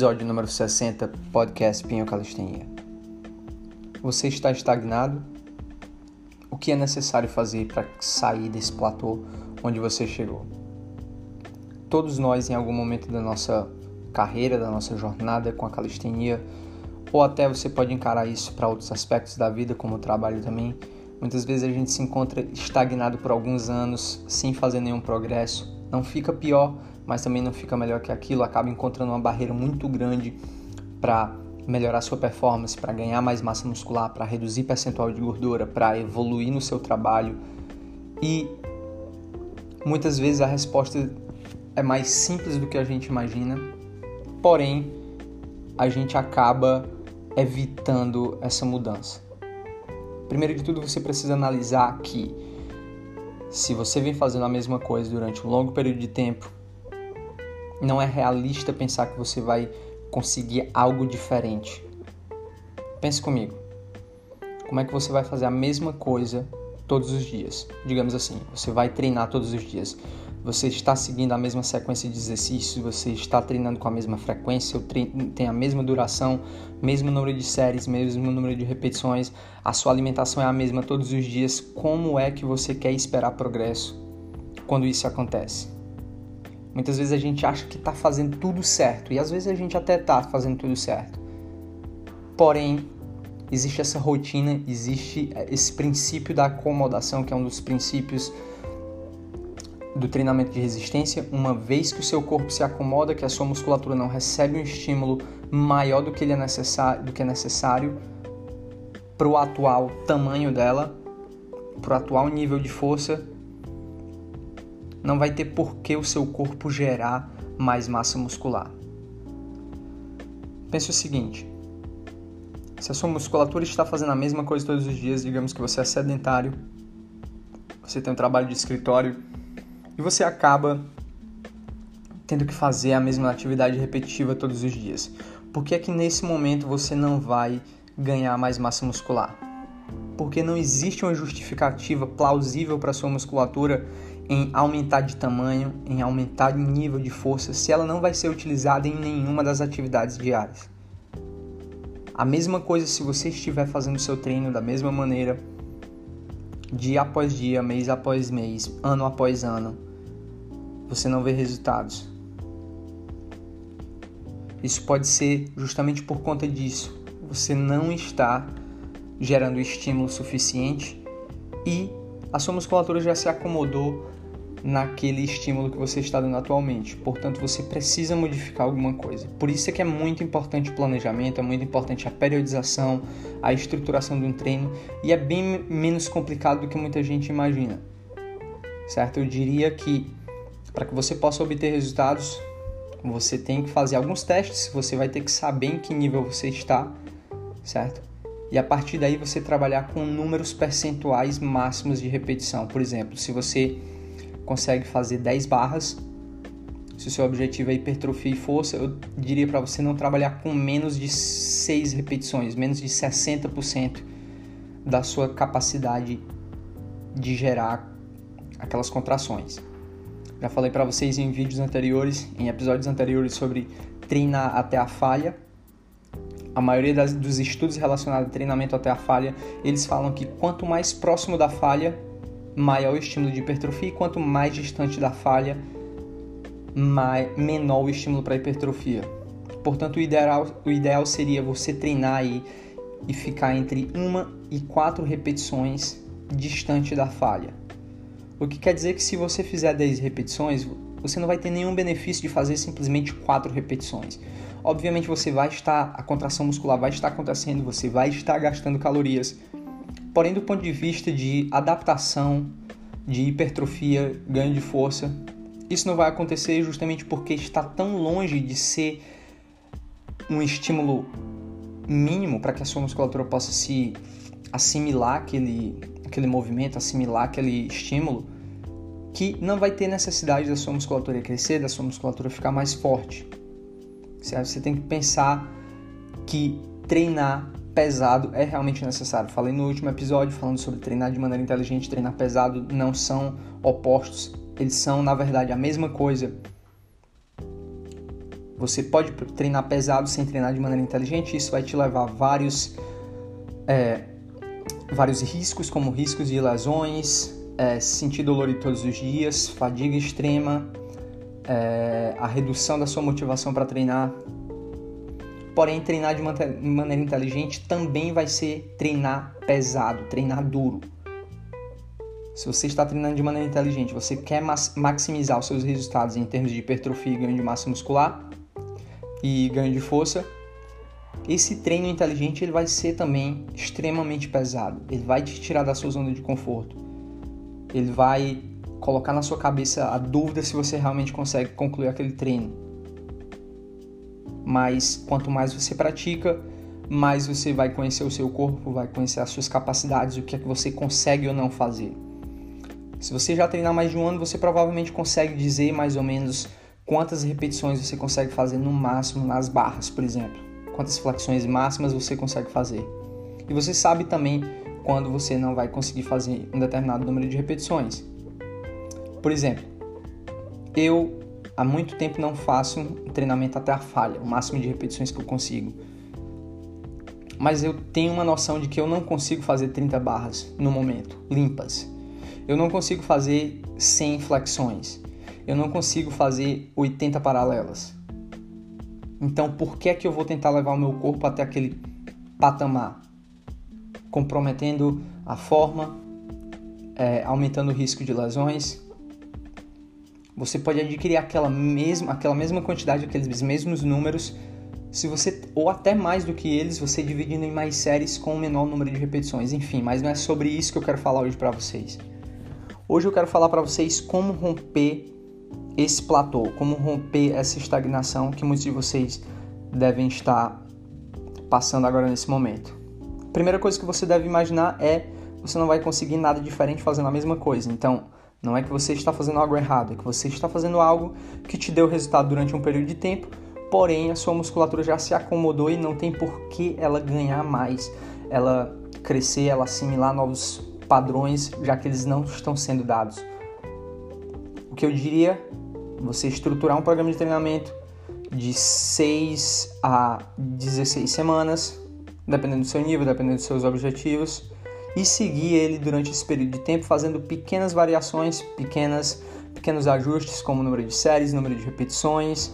Episódio número 60, podcast Pinho Calistenia. Você está estagnado? O que é necessário fazer para sair desse platô onde você chegou? Todos nós, em algum momento da nossa carreira, da nossa jornada com a calistenia, ou até você pode encarar isso para outros aspectos da vida, como o trabalho também. Muitas vezes a gente se encontra estagnado por alguns anos, sem fazer nenhum progresso. Não fica pior, mas também não fica melhor que aquilo, acaba encontrando uma barreira muito grande para melhorar sua performance, para ganhar mais massa muscular, para reduzir percentual de gordura, para evoluir no seu trabalho. E muitas vezes a resposta é mais simples do que a gente imagina, porém a gente acaba evitando essa mudança. Primeiro de tudo, você precisa analisar que se você vem fazendo a mesma coisa durante um longo período de tempo, não é realista pensar que você vai conseguir algo diferente. Pense comigo. Como é que você vai fazer a mesma coisa todos os dias? Digamos assim, você vai treinar todos os dias. Você está seguindo a mesma sequência de exercícios, você está treinando com a mesma frequência, tem a mesma duração, mesmo número de séries, mesmo número de repetições, a sua alimentação é a mesma todos os dias. Como é que você quer esperar progresso quando isso acontece? Muitas vezes a gente acha que está fazendo tudo certo e às vezes a gente até está fazendo tudo certo. Porém, existe essa rotina, existe esse princípio da acomodação, que é um dos princípios do treinamento de resistência. Uma vez que o seu corpo se acomoda, que a sua musculatura não recebe um estímulo maior do que, ele é necessário, do que é necessário para o atual tamanho dela, para o atual nível de força, não vai ter por que o seu corpo gerar mais massa muscular. Pense o seguinte: se a sua musculatura está fazendo a mesma coisa todos os dias, digamos que você é sedentário, você tem um trabalho de escritório e você acaba tendo que fazer a mesma atividade repetitiva todos os dias. Por que é que nesse momento você não vai ganhar mais massa muscular? Porque não existe uma justificativa plausível para sua musculatura em aumentar de tamanho, em aumentar de nível de força, se ela não vai ser utilizada em nenhuma das atividades diárias. A mesma coisa se você estiver fazendo seu treino da mesma maneira, dia após dia, mês após mês, ano após ano, você não vê resultados. Isso pode ser justamente por conta disso. Você não está gerando estímulo suficiente e a sua musculatura já se acomodou naquele estímulo que você está dando atualmente. Portanto, você precisa modificar alguma coisa. Por isso é que é muito importante o planejamento, é muito importante a periodização, a estruturação de um treino e é bem menos complicado do que muita gente imagina. Certo? Eu diria que para que você possa obter resultados, você tem que fazer alguns testes, você vai ter que saber em que nível você está, certo? E a partir daí você trabalhar com números percentuais máximos de repetição. Por exemplo, se você consegue fazer 10 barras. Se o seu objetivo é hipertrofia e força, eu diria para você não trabalhar com menos de 6 repetições, menos de 60% da sua capacidade de gerar aquelas contrações. Já falei para vocês em vídeos anteriores, em episódios anteriores sobre treinar até a falha. A maioria das, dos estudos relacionados a treinamento até a falha, eles falam que quanto mais próximo da falha, maior o estímulo de hipertrofia e quanto mais distante da falha, mais, menor o estímulo para hipertrofia. Portanto, o ideal, o ideal seria você treinar aí e ficar entre uma e quatro repetições distante da falha. O que quer dizer que se você fizer 10 repetições, você não vai ter nenhum benefício de fazer simplesmente quatro repetições. Obviamente você vai estar, a contração muscular vai estar acontecendo, você vai estar gastando calorias, Porém, do ponto de vista de adaptação, de hipertrofia, ganho de força, isso não vai acontecer justamente porque está tão longe de ser um estímulo mínimo para que a sua musculatura possa se assimilar aquele, aquele movimento, assimilar aquele estímulo, que não vai ter necessidade da sua musculatura crescer, da sua musculatura ficar mais forte. Certo? Você tem que pensar que treinar pesado é realmente necessário. Falei no último episódio falando sobre treinar de maneira inteligente, treinar pesado não são opostos, eles são na verdade a mesma coisa. Você pode treinar pesado sem treinar de maneira inteligente, isso vai te levar a vários, é, vários riscos, como riscos de lesões, é, sentir dolor todos os dias, fadiga extrema, é, a redução da sua motivação para treinar. Porém, treinar de maneira inteligente também vai ser treinar pesado, treinar duro. Se você está treinando de maneira inteligente, você quer maximizar os seus resultados em termos de hipertrofia e ganho de massa muscular e ganho de força, esse treino inteligente ele vai ser também extremamente pesado. Ele vai te tirar da sua zona de conforto. Ele vai colocar na sua cabeça a dúvida se você realmente consegue concluir aquele treino. Mas quanto mais você pratica, mais você vai conhecer o seu corpo, vai conhecer as suas capacidades, o que é que você consegue ou não fazer. Se você já treinar mais de um ano, você provavelmente consegue dizer mais ou menos quantas repetições você consegue fazer no máximo nas barras, por exemplo. Quantas flexões máximas você consegue fazer. E você sabe também quando você não vai conseguir fazer um determinado número de repetições. Por exemplo, eu há muito tempo não faço um treinamento até a falha, o máximo de repetições que eu consigo. Mas eu tenho uma noção de que eu não consigo fazer 30 barras no momento, limpas. Eu não consigo fazer 100 flexões. Eu não consigo fazer 80 paralelas. Então, por que é que eu vou tentar levar o meu corpo até aquele patamar? Comprometendo a forma, é, aumentando o risco de lesões. Você pode adquirir aquela mesma, aquela mesma quantidade, aqueles mesmos números, se você ou até mais do que eles, você dividindo em mais séries com o menor número de repetições. Enfim, mas não é sobre isso que eu quero falar hoje para vocês. Hoje eu quero falar para vocês como romper esse platô, como romper essa estagnação que muitos de vocês devem estar passando agora nesse momento. Primeira coisa que você deve imaginar é você não vai conseguir nada diferente fazendo a mesma coisa. Então, não é que você está fazendo algo errado, é que você está fazendo algo que te deu resultado durante um período de tempo, porém a sua musculatura já se acomodou e não tem por que ela ganhar mais, ela crescer, ela assimilar novos padrões, já que eles não estão sendo dados. O que eu diria, você estruturar um programa de treinamento de 6 a 16 semanas, dependendo do seu nível, dependendo dos seus objetivos, e seguir ele durante esse período de tempo, fazendo pequenas variações, pequenas, pequenos ajustes, como número de séries, número de repetições,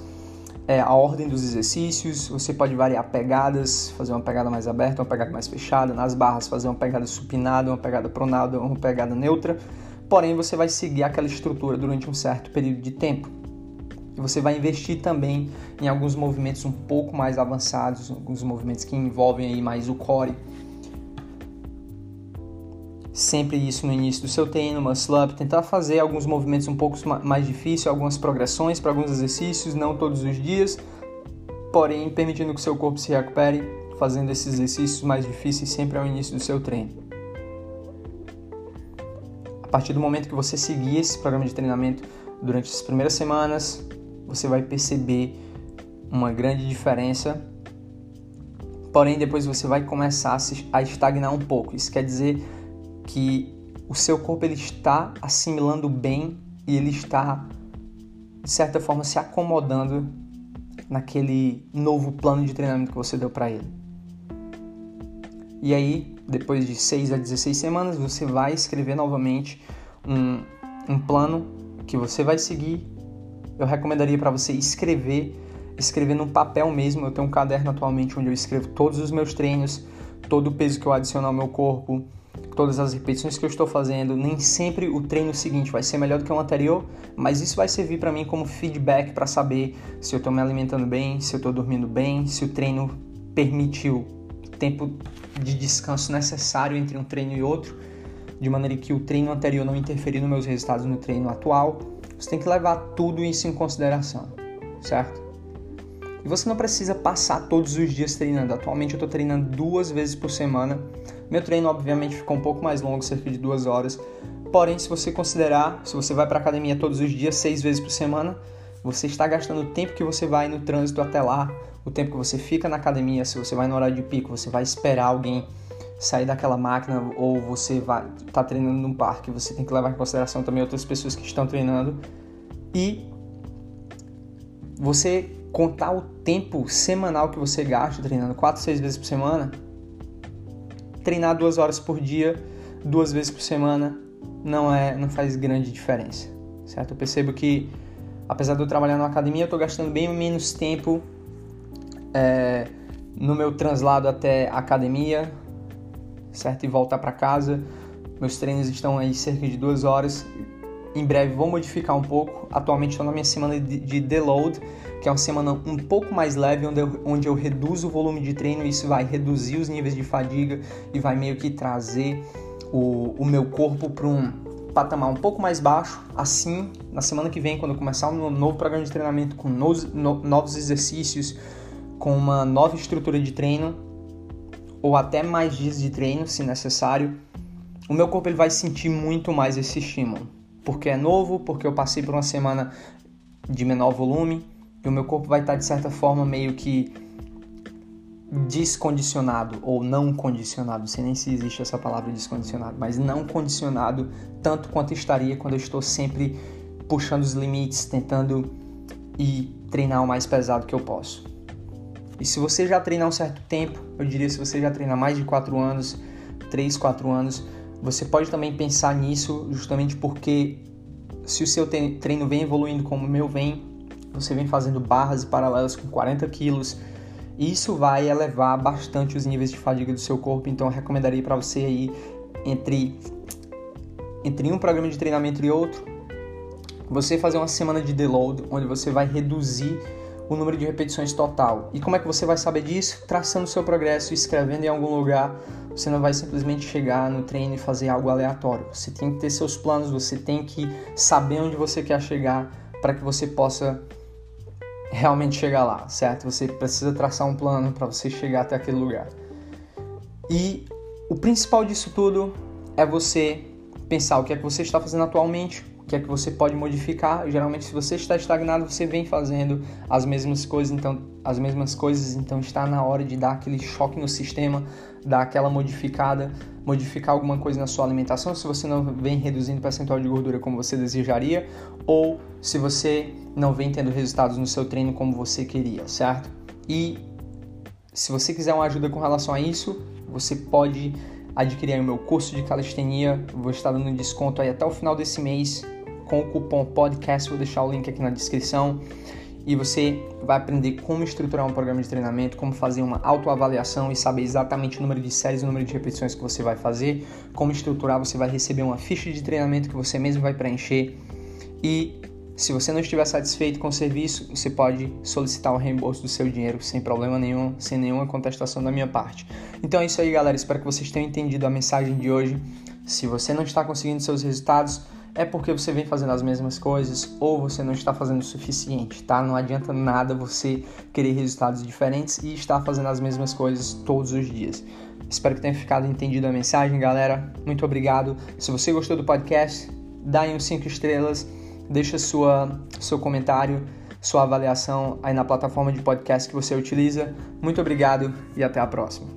é, a ordem dos exercícios, você pode variar pegadas, fazer uma pegada mais aberta, uma pegada mais fechada, nas barras fazer uma pegada supinada, uma pegada pronada, uma pegada neutra, porém você vai seguir aquela estrutura durante um certo período de tempo. E você vai investir também em alguns movimentos um pouco mais avançados, alguns movimentos que envolvem aí mais o core, sempre isso no início do seu treino, muscle up, tentar fazer alguns movimentos um pouco mais difíceis, algumas progressões para alguns exercícios, não todos os dias, porém permitindo que seu corpo se recupere, fazendo esses exercícios mais difíceis sempre ao início do seu treino. A partir do momento que você seguir esse programa de treinamento durante as primeiras semanas, você vai perceber uma grande diferença. Porém, depois você vai começar a estagnar um pouco. Isso quer dizer que o seu corpo ele está assimilando bem e ele está de certa forma se acomodando naquele novo plano de treinamento que você deu para ele. E aí, depois de 6 a 16 semanas, você vai escrever novamente um, um plano que você vai seguir. Eu recomendaria para você escrever, escrever no papel mesmo. Eu tenho um caderno atualmente onde eu escrevo todos os meus treinos, todo o peso que eu adiciono ao meu corpo, todas as repetições que eu estou fazendo, nem sempre o treino seguinte vai ser melhor do que o anterior, mas isso vai servir para mim como feedback para saber se eu estou me alimentando bem, se eu estou dormindo bem, se o treino permitiu tempo de descanso necessário entre um treino e outro, de maneira que o treino anterior não interferir nos meus resultados no treino atual. Você tem que levar tudo isso em consideração, certo? E você não precisa passar todos os dias treinando. Atualmente eu estou treinando duas vezes por semana. Meu treino, obviamente, ficou um pouco mais longo, cerca de duas horas. Porém, se você considerar, se você vai para academia todos os dias, seis vezes por semana, você está gastando o tempo que você vai no trânsito até lá, o tempo que você fica na academia, se você vai no horário de pico, você vai esperar alguém sair daquela máquina ou você vai tá treinando num parque, você tem que levar em consideração também outras pessoas que estão treinando e você contar o tempo semanal que você gasta treinando 4, 6 vezes por semana, treinar duas horas por dia, duas vezes por semana, não é, não faz grande diferença, certo? Eu percebo que apesar de eu trabalhar na academia, eu estou gastando bem menos tempo é, no meu translado até a academia, certo? E voltar para casa. Meus treinos estão aí cerca de duas horas. Em breve vou modificar um pouco. Atualmente estou na minha semana de, de deload, que é uma semana um pouco mais leve, onde eu, onde eu reduzo o volume de treino. Isso vai reduzir os níveis de fadiga e vai meio que trazer o, o meu corpo para um patamar um pouco mais baixo. Assim, na semana que vem, quando eu começar um novo programa de treinamento com no, novos exercícios, com uma nova estrutura de treino, ou até mais dias de treino, se necessário, o meu corpo ele vai sentir muito mais esse estímulo. Porque é novo, porque eu passei por uma semana de menor volume, e o meu corpo vai estar de certa forma meio que descondicionado ou não condicionado, sei nem se existe essa palavra descondicionado, mas não condicionado tanto quanto estaria quando eu estou sempre puxando os limites, tentando e treinar o mais pesado que eu posso. E se você já treina um certo tempo, eu diria se você já treina mais de 4 anos, 3, 4 anos, você pode também pensar nisso justamente porque se o seu treino vem evoluindo como o meu vem, você vem fazendo barras e paralelas com 40 quilos, isso vai elevar bastante os níveis de fadiga do seu corpo, então eu recomendaria para você aí entre entre um programa de treinamento e outro, você fazer uma semana de deload, onde você vai reduzir o número de repetições total. E como é que você vai saber disso? Traçando seu progresso, escrevendo em algum lugar. Você não vai simplesmente chegar no treino e fazer algo aleatório. Você tem que ter seus planos, você tem que saber onde você quer chegar para que você possa realmente chegar lá, certo? Você precisa traçar um plano para você chegar até aquele lugar. E o principal disso tudo é você pensar o que é que você está fazendo atualmente, que é que você pode modificar. Geralmente, se você está estagnado, você vem fazendo as mesmas coisas, então as mesmas coisas, então está na hora de dar aquele choque no sistema, dar aquela modificada, modificar alguma coisa na sua alimentação, se você não vem reduzindo o percentual de gordura como você desejaria, ou se você não vem tendo resultados no seu treino como você queria, certo? E se você quiser uma ajuda com relação a isso, você pode adquirir o meu curso de calistenia. Vou estar dando desconto aí até o final desse mês com o cupom podcast. Vou deixar o link aqui na descrição. E você vai aprender como estruturar um programa de treinamento, como fazer uma autoavaliação e saber exatamente o número de séries e o número de repetições que você vai fazer, como estruturar, você vai receber uma ficha de treinamento que você mesmo vai preencher e se você não estiver satisfeito com o serviço, você pode solicitar o reembolso do seu dinheiro sem problema nenhum, sem nenhuma contestação da minha parte. Então é isso aí, galera. Espero que vocês tenham entendido a mensagem de hoje. Se você não está conseguindo seus resultados, é porque você vem fazendo as mesmas coisas ou você não está fazendo o suficiente, tá? Não adianta nada você querer resultados diferentes e estar fazendo as mesmas coisas todos os dias. Espero que tenha ficado entendido a mensagem, galera. Muito obrigado. Se você gostou do podcast, dá aí uns 5 estrelas Deixa sua, seu comentário, sua avaliação aí na plataforma de podcast que você utiliza. Muito obrigado e até a próxima.